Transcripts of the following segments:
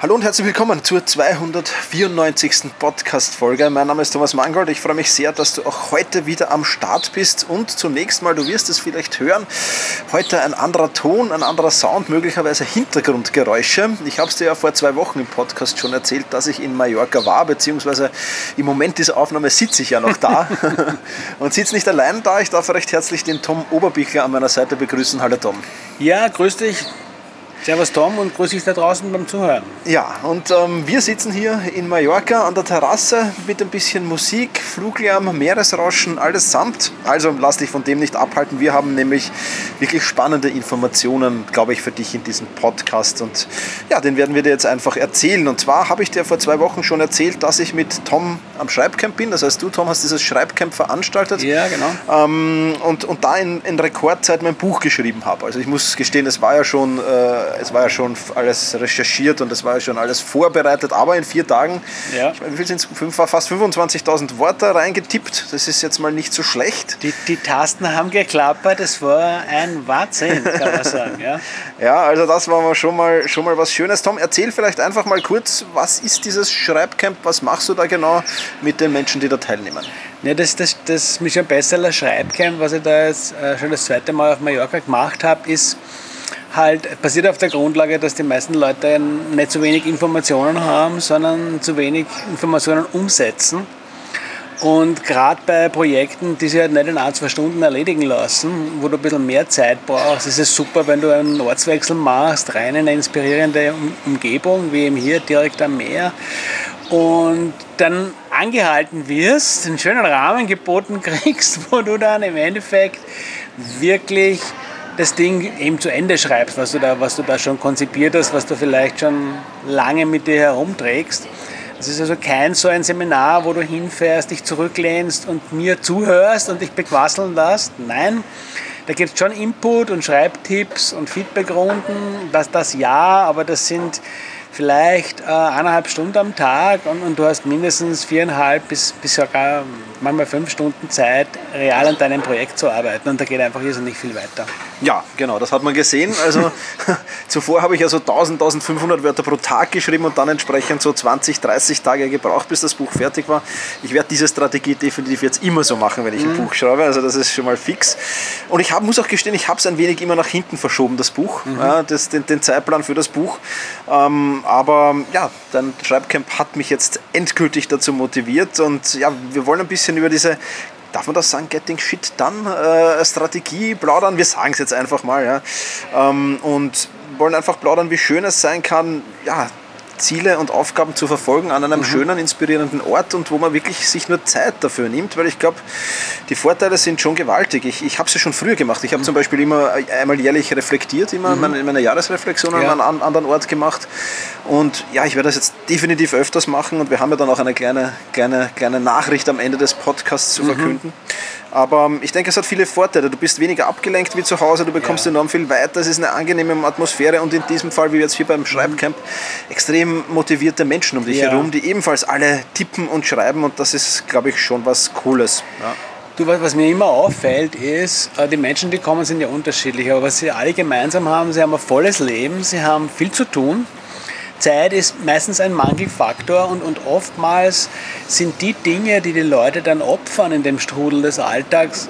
Hallo und herzlich willkommen zur 294. Podcast-Folge. Mein Name ist Thomas Mangold. Ich freue mich sehr, dass du auch heute wieder am Start bist. Und zunächst mal, du wirst es vielleicht hören, heute ein anderer Ton, ein anderer Sound, möglicherweise Hintergrundgeräusche. Ich habe es dir ja vor zwei Wochen im Podcast schon erzählt, dass ich in Mallorca war, beziehungsweise im Moment dieser Aufnahme sitze ich ja noch da und sitze nicht allein da. Ich darf recht herzlich den Tom Oberbichler an meiner Seite begrüßen. Hallo Tom. Ja, grüß dich. Servus Tom und grüß dich da draußen beim Zuhören. Ja, und ähm, wir sitzen hier in Mallorca an der Terrasse mit ein bisschen Musik, Fluglärm, Meeresrauschen, alles samt. Also lass dich von dem nicht abhalten. Wir haben nämlich wirklich spannende Informationen, glaube ich, für dich in diesem Podcast. Und ja, den werden wir dir jetzt einfach erzählen. Und zwar habe ich dir vor zwei Wochen schon erzählt, dass ich mit Tom am Schreibcamp bin. Das heißt, du, Tom, hast dieses Schreibcamp veranstaltet. Ja, genau. Ähm, und, und da in, in Rekordzeit mein Buch geschrieben habe. Also ich muss gestehen, es war ja schon... Äh, es war ja schon alles recherchiert und es war ja schon alles vorbereitet, aber in vier Tagen, Ja. ich meine, wie viel sind es? Fast 25.000 Worte reingetippt. Das ist jetzt mal nicht so schlecht. Die, die Tasten haben geklappert, es war ein Wahnsinn, kann man sagen. Ja. Ja, also das war mal schon mal schon mal was Schönes. Tom, erzähl vielleicht einfach mal kurz, was ist dieses Schreibcamp? Was machst du da genau mit den Menschen, die da teilnehmen? Ja, das, das, das Mission Bestseller Schreibcamp, was ich da jetzt äh, schon das zweite Mal auf Mallorca gemacht habe, ist halt basiert auf der Grundlage, dass die meisten Leute nicht zu wenig Informationen haben, sondern zu wenig Informationen umsetzen. Und gerade bei Projekten, die sich halt nicht in ein, zwei Stunden erledigen lassen, wo du ein bisschen mehr Zeit brauchst, ist es super, wenn du einen Ortswechsel machst, rein in eine inspirierende Um- Umgebung, wie eben hier direkt am Meer. Und dann angehalten wirst, einen schönen Rahmen geboten kriegst, wo du dann im Endeffekt wirklich das Ding eben zu Ende schreibst, was du da, was du da schon konzipiert hast, was du vielleicht schon lange mit dir herumträgst. Es ist also kein so ein Seminar, wo du hinfährst, dich zurücklehnst und mir zuhörst und dich bequasseln lässt. Nein, da gibt es schon Input und Schreibtipps und Feedbackrunden. Das, das ja, aber das sind vielleicht äh, eineinhalb Stunden am Tag und, und du hast mindestens viereinhalb bis, bis sogar manchmal fünf Stunden Zeit, real an deinem Projekt zu arbeiten. Und da geht einfach irrsinnig viel weiter. Ja, genau, das hat man gesehen. Also zuvor habe ich ja so 1000, 1500 Wörter pro Tag geschrieben und dann entsprechend so 20, 30 Tage gebraucht, bis das Buch fertig war. Ich werde diese Strategie definitiv jetzt immer so machen, wenn ich ein Buch schreibe. Also das ist schon mal fix. Und ich hab, muss auch gestehen, ich habe es ein wenig immer nach hinten verschoben, das Buch, ja, das, den, den Zeitplan für das Buch. Ähm, aber ja, dein Schreibcamp hat mich jetzt endgültig dazu motiviert und ja, wir wollen ein bisschen über diese Darf man das sagen, Getting Shit Done äh, Strategie plaudern? Wir sagen es jetzt einfach mal. Ja. Ähm, und wollen einfach plaudern, wie schön es sein kann, ja, Ziele und Aufgaben zu verfolgen an einem schönen, inspirierenden Ort und wo man wirklich sich nur Zeit dafür nimmt, weil ich glaube, die Vorteile sind schon gewaltig. Ich, ich habe es ja schon früher gemacht. Ich habe zum Beispiel immer einmal jährlich reflektiert, immer meine, meine Jahresreflexion Ja. an einem anderen Ort gemacht. Und ja, ich werde das jetzt definitiv öfters machen und wir haben ja dann auch eine kleine, kleine, kleine Nachricht am Ende des Podcasts zu verkünden. Aber ähm, ich denke, es hat viele Vorteile. Du bist weniger abgelenkt wie zu Hause, du bekommst Ja. enorm viel weiter, es ist eine angenehme Atmosphäre und in diesem Fall, wie jetzt hier beim Schreibcamp, extrem motivierte Menschen um dich Ja. herum, die ebenfalls alle tippen und schreiben und das ist, glaube ich, schon was Cooles. Ja. Du, was, mir immer auffällt, ist, äh, die Menschen, die kommen, sind ja unterschiedlich, aber was sie alle gemeinsam haben, sie haben ein volles Leben, sie haben viel zu tun. Zeit ist meistens ein Mangelfaktor und, und oftmals sind die Dinge, die die Leute dann opfern in dem Strudel des Alltags,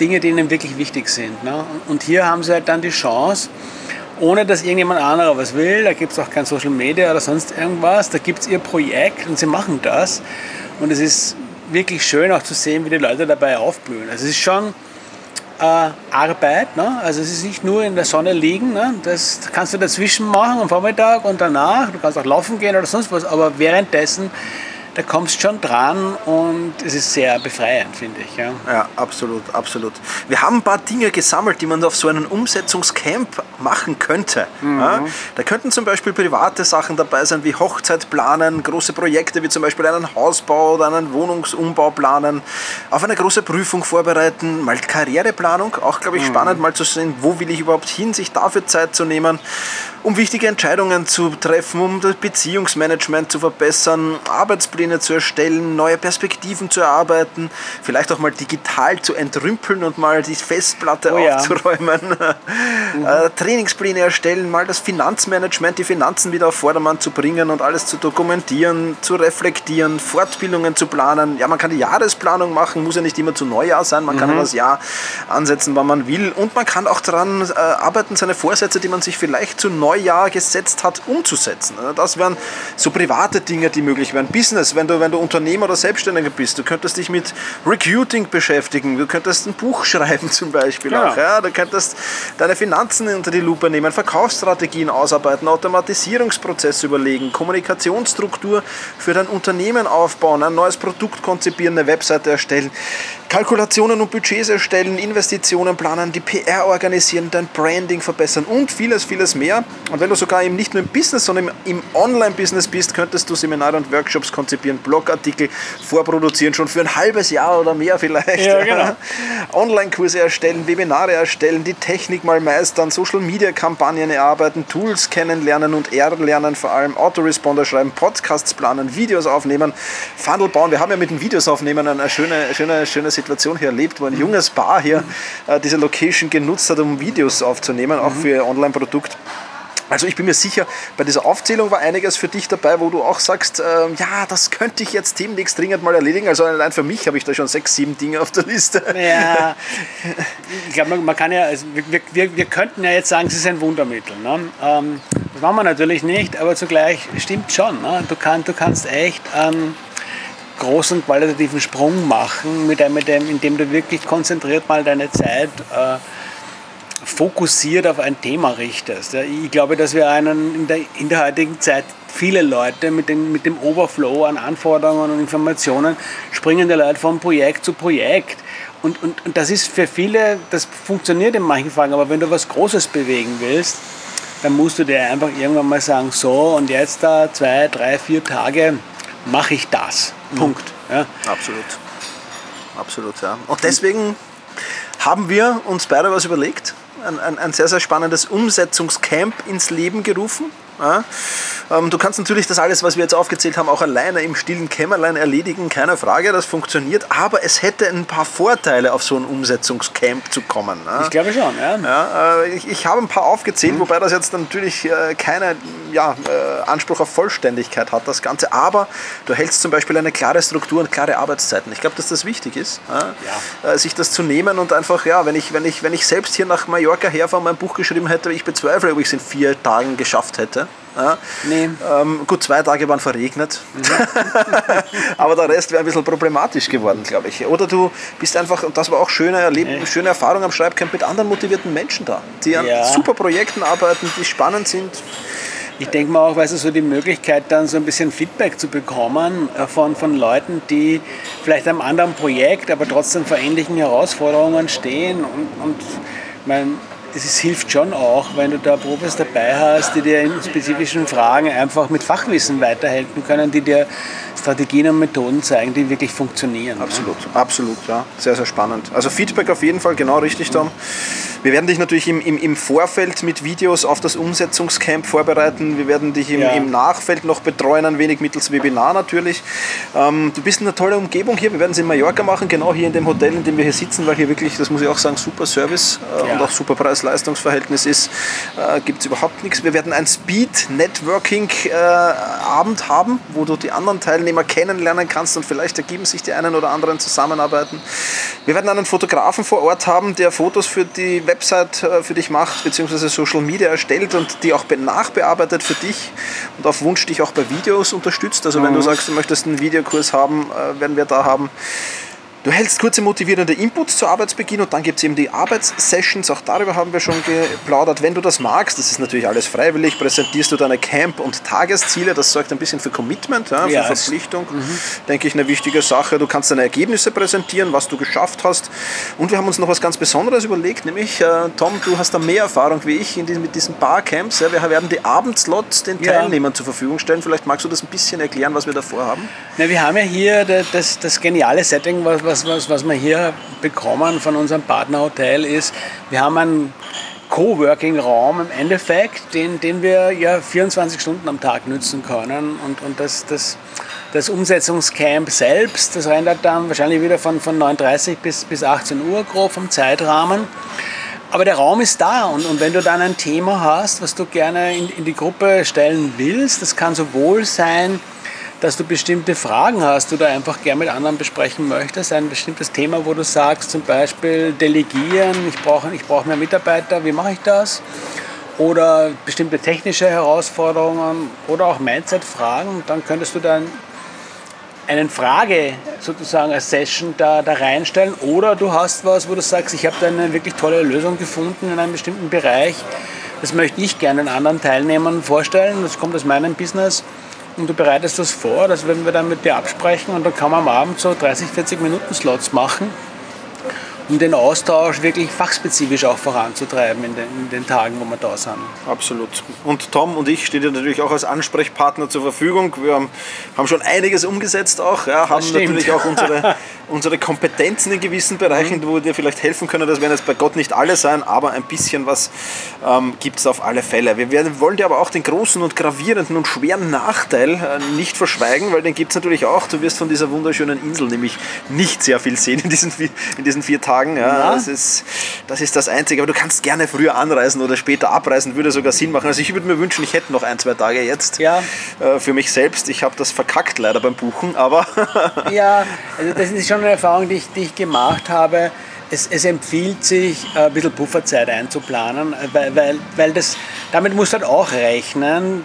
Dinge, die ihnen wirklich wichtig sind. Ne? Und hier haben sie halt dann die Chance, ohne dass irgendjemand anderer was will, da gibt es auch kein Social Media oder sonst irgendwas, da gibt es ihr Projekt und sie machen das. Und es ist wirklich schön auch zu sehen, wie die Leute dabei aufblühen. Also es ist schon Arbeit, ne? also es ist nicht nur in der Sonne liegen, ne? das kannst du dazwischen machen am Vormittag und danach, du kannst auch laufen gehen oder sonst was, aber währenddessen, da kommst du schon dran und es ist sehr befreiend, finde ich. Ja. Ja, absolut, absolut. Wir haben ein paar Dinge gesammelt, die man auf so einem Umsetzungscamp machen könnte. Ja, da könnten zum Beispiel private Sachen dabei sein, wie Hochzeit planen, große Projekte wie zum Beispiel einen Hausbau oder einen Wohnungsumbau planen, auf eine große Prüfung vorbereiten, mal Karriereplanung, auch glaube ich spannend, mal zu sehen, wo will ich überhaupt hin, sich dafür Zeit zu nehmen. Um wichtige Entscheidungen zu treffen, um das Beziehungsmanagement zu verbessern, Arbeitspläne zu erstellen, neue Perspektiven zu erarbeiten, vielleicht auch mal digital zu entrümpeln und mal die Festplatte Oh ja. aufzuräumen, äh, Trainingspläne erstellen, mal das Finanzmanagement, die Finanzen wieder auf Vordermann zu bringen und alles zu dokumentieren, zu reflektieren, Fortbildungen zu planen. Ja, man kann die Jahresplanung machen, muss ja nicht immer zu Neujahr sein, man kann ja das Jahr ansetzen, wann man will und man kann auch daran äh, arbeiten, seine Vorsätze, die man sich vielleicht zu Neujahr gesetzt hat, umzusetzen. Ja, Das wären so private Dinge, die möglich wären. Business, wenn du, wenn du Unternehmer oder Selbstständiger bist, du könntest dich mit Recruiting beschäftigen, du könntest ein Buch schreiben zum Beispiel Ja. auch. Ja? Du könntest deine Finanzen unter die Lupe nehmen, Verkaufsstrategien ausarbeiten, Automatisierungsprozesse überlegen, Kommunikationsstruktur für dein Unternehmen aufbauen, ein neues Produkt konzipieren, eine Webseite erstellen, Kalkulationen und Budgets erstellen, Investitionen planen, die PR organisieren, dein Branding verbessern und vieles, vieles mehr. Und wenn du sogar eben nicht nur im Business, sondern im, Online-Business bist, könntest du Seminare und Workshops konzipieren, Blogartikel vorproduzieren, schon für ein halbes Jahr oder mehr vielleicht. Ja, genau. Online-Kurse erstellen, Webinare erstellen, die Technik mal meistern, Social-Media-Kampagnen erarbeiten, Tools kennenlernen und erlernen, vor allem Autoresponder schreiben, Podcasts planen, Videos aufnehmen, Funnel bauen. Wir haben ja mit den Videos aufnehmen eine schöne, schöne, schöne Situation hier erlebt, wo ein junges Paar hier äh, diese Location genutzt hat, um Videos aufzunehmen, auch für ihr Online-Produkt. Also ich bin mir sicher, bei dieser Aufzählung war einiges für dich dabei, wo du auch sagst, ähm, ja, das könnte ich jetzt demnächst dringend mal erledigen. Also allein für mich habe ich da schon sechs, sieben Dinge auf der Liste. Ja, ich glaube, man, kann ja, also wir, wir, wir könnten ja jetzt sagen, es ist ein Wundermittel. Ne? Ähm, das machen wir natürlich nicht, aber zugleich stimmt schon. Ne? Du, kann, du kannst echt einen großen qualitativen Sprung machen, mit dem, mit dem, indem du wirklich konzentriert mal deine Zeit äh, fokussiert auf ein Thema richtest. Ich glaube, dass wir einen in der, in der heutigen Zeit viele Leute mit, den, mit dem Overflow an Anforderungen und Informationen springen die Leute von Projekt zu Projekt. Und, und, und das ist für viele, das funktioniert in manchen Fällen, aber wenn du was Großes bewegen willst, dann musst du dir einfach irgendwann mal sagen, so und jetzt da zwei, drei, vier Tage mache ich das. Punkt. Ja. Absolut. Absolut, ja. Und deswegen haben wir uns beide was überlegt. Ein, ein, ein sehr, sehr spannendes Umsetzungscamp ins Leben gerufen. Ähm, du kannst natürlich das alles, was wir jetzt aufgezählt haben, auch alleine im stillen Kämmerlein erledigen, keine Frage, das funktioniert. Aber es hätte ein paar Vorteile, auf so ein Umsetzungscamp zu kommen. Ich glaube schon, ja. Ja, äh, ich, ich habe ein paar aufgezählt, wobei das jetzt natürlich äh, keinen ja, äh, Anspruch auf Vollständigkeit hat, das Ganze. Aber du hältst zum Beispiel eine klare Struktur und klare Arbeitszeiten. Ich glaube, dass das wichtig ist, ja. äh, sich das zu nehmen und einfach, ja, wenn ich, wenn, ich, wenn ich selbst hier nach Mallorca herfahre und mein Buch geschrieben hätte, ich bezweifle, ob ich es in vier Tagen geschafft hätte. Ja. Nee. Ähm, gut, zwei Tage waren verregnet, aber der Rest wäre ein bisschen problematisch geworden, glaube ich. Oder du bist einfach, und das war auch schöne, Erleben, schöne Erfahrung am Schreibcamp mit anderen motivierten Menschen da, die an Ja. super Projekten arbeiten, die spannend sind. Ich denke mal auch, weißt du, so die Möglichkeit, dann so ein bisschen Feedback zu bekommen äh, von, von Leuten, die vielleicht am anderen Projekt, aber trotzdem vor ähnlichen Herausforderungen stehen. Und, und mein, es ist, hilft schon auch, wenn du da Profis dabei hast, die dir in spezifischen Fragen einfach mit Fachwissen weiterhelfen können, die dir Strategien und Methoden zeigen, die wirklich funktionieren. ne? Absolut, absolut, ja. Sehr, sehr spannend. Also Feedback auf jeden Fall, genau richtig, Tom. Wir werden dich natürlich im, im, im Vorfeld mit Videos auf das Umsetzungscamp vorbereiten. Wir werden dich im, Ja. im Nachfeld noch betreuen, ein wenig mittels Webinar natürlich. Ähm, du bist in einer tollen Umgebung hier. Wir werden es in Mallorca machen, genau hier in dem Hotel, in dem wir hier sitzen, weil hier wirklich, das muss ich auch sagen, super Service äh, Ja. und auch super Preis-Leistungs-Verhältnis ist. Äh, Gibt es überhaupt nichts. Wir werden ein Speed-Networking-Abend haben, wo du die anderen Teilnehmer kennenlernen kannst und vielleicht ergeben sich die einen oder anderen Zusammenarbeiten. Wir werden einen Fotografen vor Ort haben, der Fotos für die Website äh, für dich macht, beziehungsweise Social Media erstellt und die auch be- nachbearbeitet für dich und auf Wunsch dich auch bei Videos unterstützt. Also wenn du sagst, du möchtest einen Videokurs haben, äh, werden wir da haben. Du hältst kurze motivierende Inputs zu Arbeitsbeginn und dann gibt es eben die Arbeitssessions, auch darüber haben wir schon geplaudert. Wenn du das magst, das ist natürlich alles freiwillig, präsentierst du deine Camp- und Tagesziele, das sorgt ein bisschen für Commitment, ja, für Ja, Verpflichtung, denke ich, eine wichtige Sache. Du kannst deine Ergebnisse präsentieren, was du geschafft hast und wir haben uns noch was ganz Besonderes überlegt, nämlich, äh, Tom, du hast da mehr Erfahrung wie ich diesem, mit diesen Barcamps. Ja, wir werden die Abendslots den. Teilnehmern zur Verfügung stellen. Vielleicht magst du das ein bisschen erklären, was wir da vorhaben? Na, wir haben ja hier da- das, das geniale Setting, was, was, was, was wir hier bekommen von unserem Partnerhotel ist, wir haben ein Coworking-Raum im Endeffekt, den, den wir ja 24 Stunden am Tag nutzen können. Und, und das, das, das Umsetzungscamp selbst, das rendert dann wahrscheinlich wieder von, von 9.30 bis, bis 18 Uhr grob vom Zeitrahmen. Aber der Raum ist da und, und wenn du dann ein Thema hast, was du gerne in, in die Gruppe stellen willst, das kann sowohl sein, dass du bestimmte Fragen hast oder einfach gerne mit anderen besprechen möchtest, ein bestimmtes Thema, wo du sagst, zum Beispiel delegieren, ich brauche ich brauch mehr Mitarbeiter, wie mache ich das? Oder bestimmte technische Herausforderungen oder auch Mindset-Fragen, dann könntest du dann einen Frage sozusagen als Session da, da reinstellen oder du hast was, wo du sagst, ich habe da eine wirklich tolle Lösung gefunden in einem bestimmten Bereich. Das möchte ich gerne den anderen Teilnehmern vorstellen. Das kommt aus meinem Business und du bereitest das vor, das werden wir dann mit dir absprechen und dann kann man am Abend so 30, 40 Minuten Slots machen um den Austausch wirklich fachspezifisch auch voranzutreiben in den, in den, Tagen, wo wir da sind. Absolut. Und Tom und ich stehen dir natürlich auch als Ansprechpartner zur Verfügung. Wir haben, haben schon einiges umgesetzt auch, ja, haben natürlich auch unsere, unsere Kompetenzen in gewissen Bereichen, mhm. wo wir dir vielleicht helfen können. Das werden jetzt bei Gott nicht alle sein, aber ein bisschen was ähm, gibt es auf alle Fälle. Wir werden, wollen dir aber auch den großen und gravierenden und schweren Nachteil äh, nicht verschweigen, weil den gibt es natürlich auch. Du wirst von dieser wunderschönen Insel nämlich nicht sehr viel sehen in diesen, in diesen vier Tagen sagen. Ja, Das, ist, das ist das Einzige. Aber du kannst gerne früher anreisen oder später abreisen, würde sogar Sinn machen. Also ich würde mir wünschen, ich hätte noch ein, zwei Tage jetzt ja. Äh, für mich selbst. Ich habe das verkackt leider beim Buchen, aber... ja, also das ist schon eine Erfahrung, die ich, die ich gemacht habe. Es, es, empfiehlt sich, ein bisschen Pufferzeit einzuplanen, weil, weil, weil das, damit musst du halt auch rechnen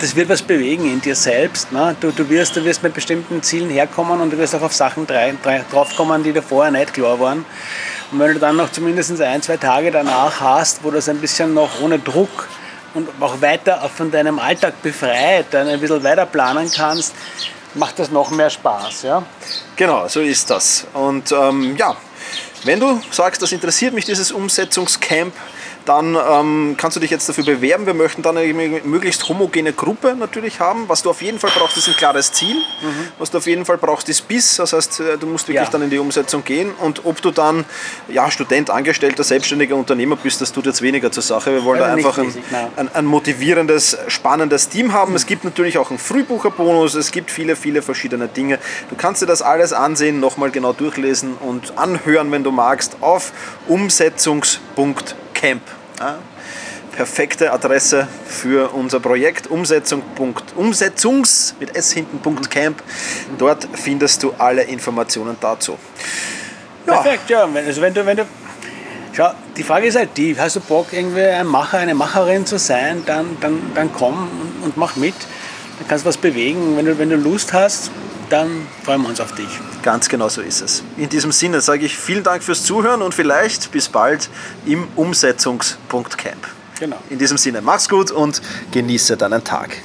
das wird was bewegen in dir selbst. Ne? Du, du, wirst, du wirst mit bestimmten Zielen herkommen und du wirst auch auf Sachen draufkommen, die dir vorher nicht klar waren. Und wenn du dann noch zumindest ein, zwei Tage danach hast, wo das ein bisschen noch ohne Druck und auch weiter von deinem Alltag befreit, dann ein bisschen weiter planen kannst, macht das noch mehr Spaß. Ja? Genau, so ist das. Und ähm, ja, wenn du sagst, das interessiert mich, dieses Umsetzungscamp, dann ähm, kannst du dich jetzt dafür bewerben. Wir möchten dann eine möglichst homogene Gruppe natürlich haben. Was du auf jeden Fall brauchst, ist ein klares Ziel. Mhm. Was du auf jeden Fall brauchst, ist Biss. Das heißt, äh, du musst wirklich ja. dann in die Umsetzung gehen. Und ob du dann ja, Student, Angestellter, selbstständiger Unternehmer bist, das tut jetzt weniger zur Sache. Wir wollen also da einfach ein, ein, ein, motivierendes, spannendes Team haben. Mhm. Es gibt natürlich auch einen Frühbucherbonus. Es gibt viele, viele verschiedene Dinge. Du kannst dir das alles ansehen, nochmal genau durchlesen und anhören, wenn du magst, auf umsetzungs.camp. Ja, perfekte Adresse für unser Projekt Umsetzung. Umsetzungs mit S hinten Camp. Dort findest du alle Informationen dazu. Ja. Perfekt, ja. Also wenn du, wenn du, schau, die Frage ist halt die, hast du Bock, irgendwie ein Macher, eine Macherin zu sein, dann, dann, dann komm und, und mach mit. Dann kannst du was bewegen. Wenn du, wenn du Lust hast, dann freuen wir uns auf dich. Ganz genau so ist es. In diesem Sinne sage ich vielen Dank fürs Zuhören und vielleicht bis bald im Umsetzungspunkt Camp. Genau. In diesem Sinne, mach's gut und genieße deinen Tag.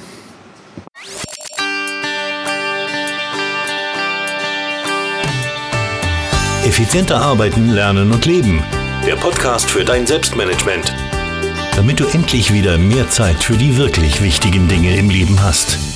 Effizienter arbeiten, lernen und leben. Der Podcast für dein Selbstmanagement. Damit du endlich wieder mehr Zeit für die wirklich wichtigen Dinge im Leben hast.